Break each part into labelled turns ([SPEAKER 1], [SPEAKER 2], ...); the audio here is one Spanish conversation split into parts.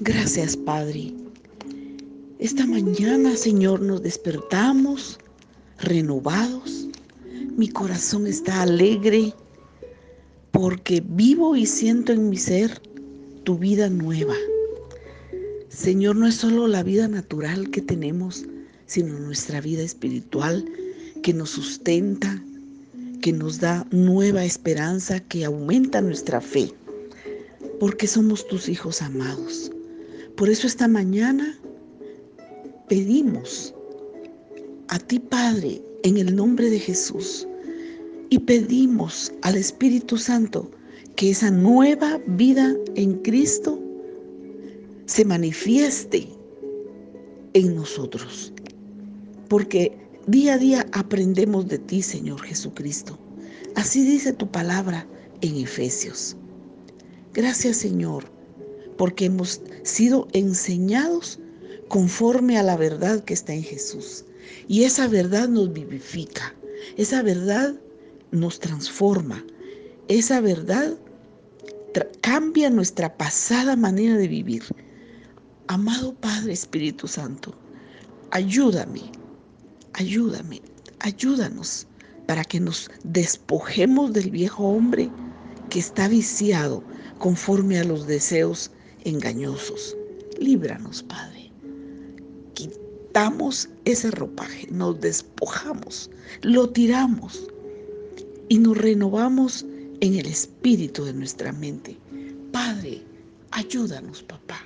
[SPEAKER 1] Gracias, Padre. Esta mañana, Señor, nos despertamos renovados. Mi corazón está alegre porque vivo y siento en mi ser tu vida nueva. Señor, no es solo la vida natural que tenemos, sino nuestra vida espiritual que nos sustenta, que nos da nueva esperanza, que aumenta nuestra fe, porque somos tus hijos amados. Por eso esta mañana pedimos a ti, Padre, en el nombre de Jesús, y pedimos al Espíritu Santo que esa nueva vida en Cristo se manifieste en nosotros. Porque día a día aprendemos de ti, Señor Jesucristo. Así dice tu palabra en Efesios. Gracias, Señor, porque hemos sido enseñados conforme a la verdad que está en Jesús. Y esa verdad nos vivifica, esa verdad nos transforma, esa verdad cambia nuestra pasada manera de vivir. Amado Padre Espíritu Santo, ayúdame, ayúdame, ayúdanos para que nos despojemos del viejo hombre que está viciado conforme a los deseos engañosos. Líbranos, Padre. Quitamos ese ropaje, nos despojamos, lo tiramos y nos renovamos en el espíritu de nuestra mente. Padre, ayúdanos, papá,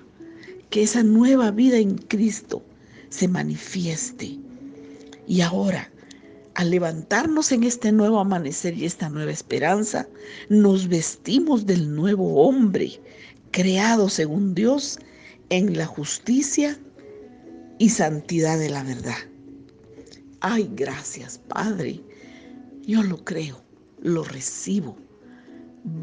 [SPEAKER 1] que esa nueva vida en Cristo se manifieste. Y ahora, al levantarnos en este nuevo amanecer y esta nueva esperanza, nos vestimos del nuevo hombre, creado según Dios en la justicia y santidad de la verdad. Ay, gracias, Padre. Yo lo creo, lo recibo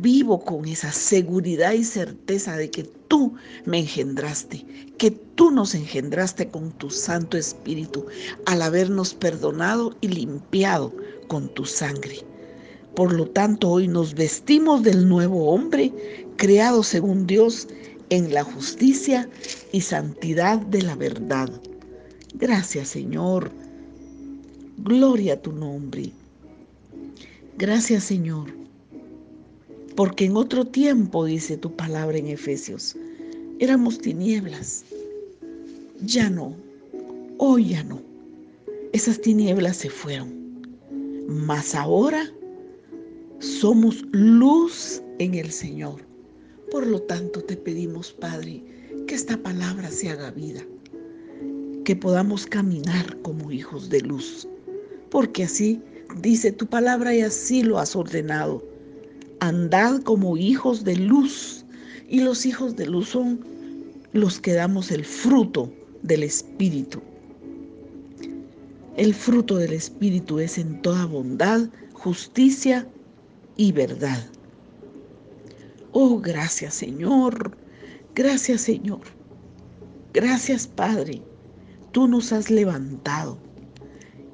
[SPEAKER 1] vivo con esa seguridad y certeza de que tú me engendraste, que tú nos engendraste con tu Santo Espíritu al habernos perdonado y limpiado con tu sangre. Por lo tanto, hoy nos vestimos del nuevo hombre, creado según Dios en la justicia y santidad de la verdad. Gracias, Señor. Gloria a tu nombre. Gracias, Señor porque en otro tiempo, dice tu palabra en Efesios, éramos tinieblas. Ya no, hoy ya no. Esas tinieblas se fueron. Mas ahora somos luz en el Señor. Por lo tanto, te pedimos, Padre, que esta palabra se haga vida, que podamos caminar como hijos de luz, porque así dice tu palabra y así lo has ordenado andad como hijos de luz. Y los hijos de luz son los que damos el fruto del Espíritu. El fruto del Espíritu es en toda bondad, justicia y verdad. Oh, gracias Señor, gracias Señor, gracias Padre. Tú nos has levantado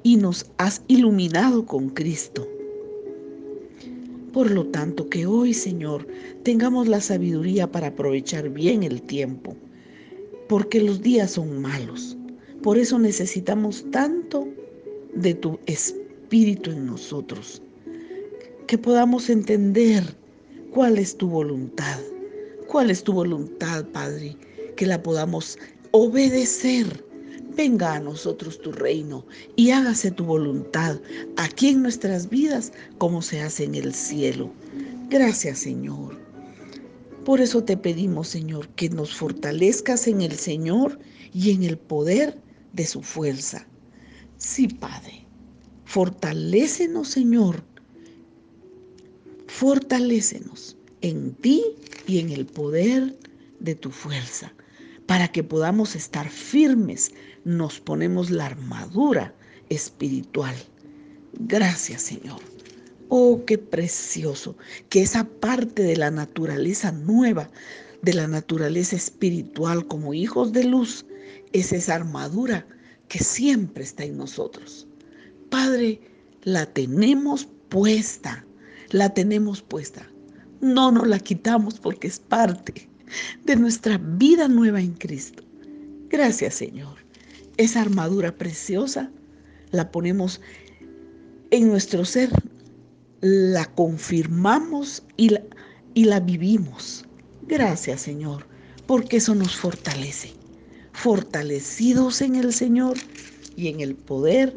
[SPEAKER 1] y nos has iluminado con Cristo. Por lo tanto, que hoy, Señor, tengamos la sabiduría para aprovechar bien el tiempo, porque los días son malos. Por eso necesitamos tanto de tu espíritu en nosotros, que podamos entender cuál es tu voluntad, cuál es tu voluntad, Padre, que la podamos obedecer venga a nosotros tu reino y hágase tu voluntad aquí en nuestras vidas como se hace en el cielo. Gracias Señor. Por eso te pedimos Señor que nos fortalezcas en el Señor y en el poder de su fuerza. Sí, Padre, fortalécenos Señor. Fortalécenos en ti y en el poder de tu fuerza para que podamos estar firmes, nos ponemos la armadura espiritual. Gracias, Señor. Oh, qué precioso que esa parte de la naturaleza nueva, de la naturaleza espiritual como hijos de luz, es esa armadura que siempre está en nosotros. Padre, la tenemos puesta, la tenemos puesta. No nos la quitamos porque es parte de nuestra vida nueva en Cristo. Gracias Señor. Esa armadura preciosa la ponemos en nuestro ser, la confirmamos y la, y la vivimos. Gracias Señor, porque eso nos fortalece. Fortalecidos en el Señor y en el poder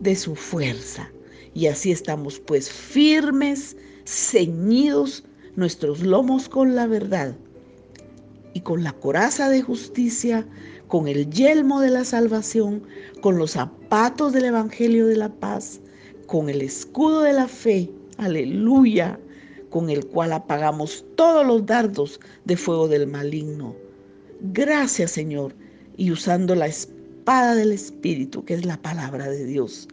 [SPEAKER 1] de su fuerza. Y así estamos pues firmes, ceñidos nuestros lomos con la verdad y con la coraza de justicia, con el yelmo de la salvación, con los zapatos del Evangelio de la paz, con el escudo de la fe, aleluya, con el cual apagamos todos los dardos de fuego del maligno. Gracias Señor, y usando la espada del Espíritu, que es la palabra de Dios,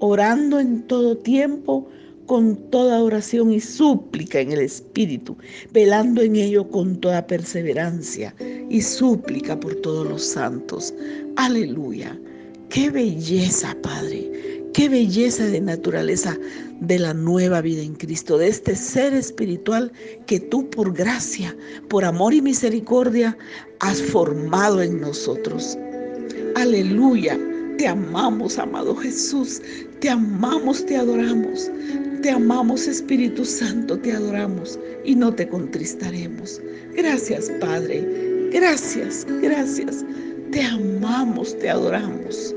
[SPEAKER 1] orando en todo tiempo con toda oración y súplica en el Espíritu, velando en ello con toda perseverancia y súplica por todos los santos. Aleluya. Qué belleza, Padre. Qué belleza de naturaleza de la nueva vida en Cristo, de este ser espiritual que tú por gracia, por amor y misericordia has formado en nosotros. Aleluya. Te amamos, amado Jesús. Te amamos, te adoramos. Te amamos, Espíritu Santo, te adoramos y no te contristaremos. Gracias, Padre. Gracias, gracias. Te amamos, te adoramos.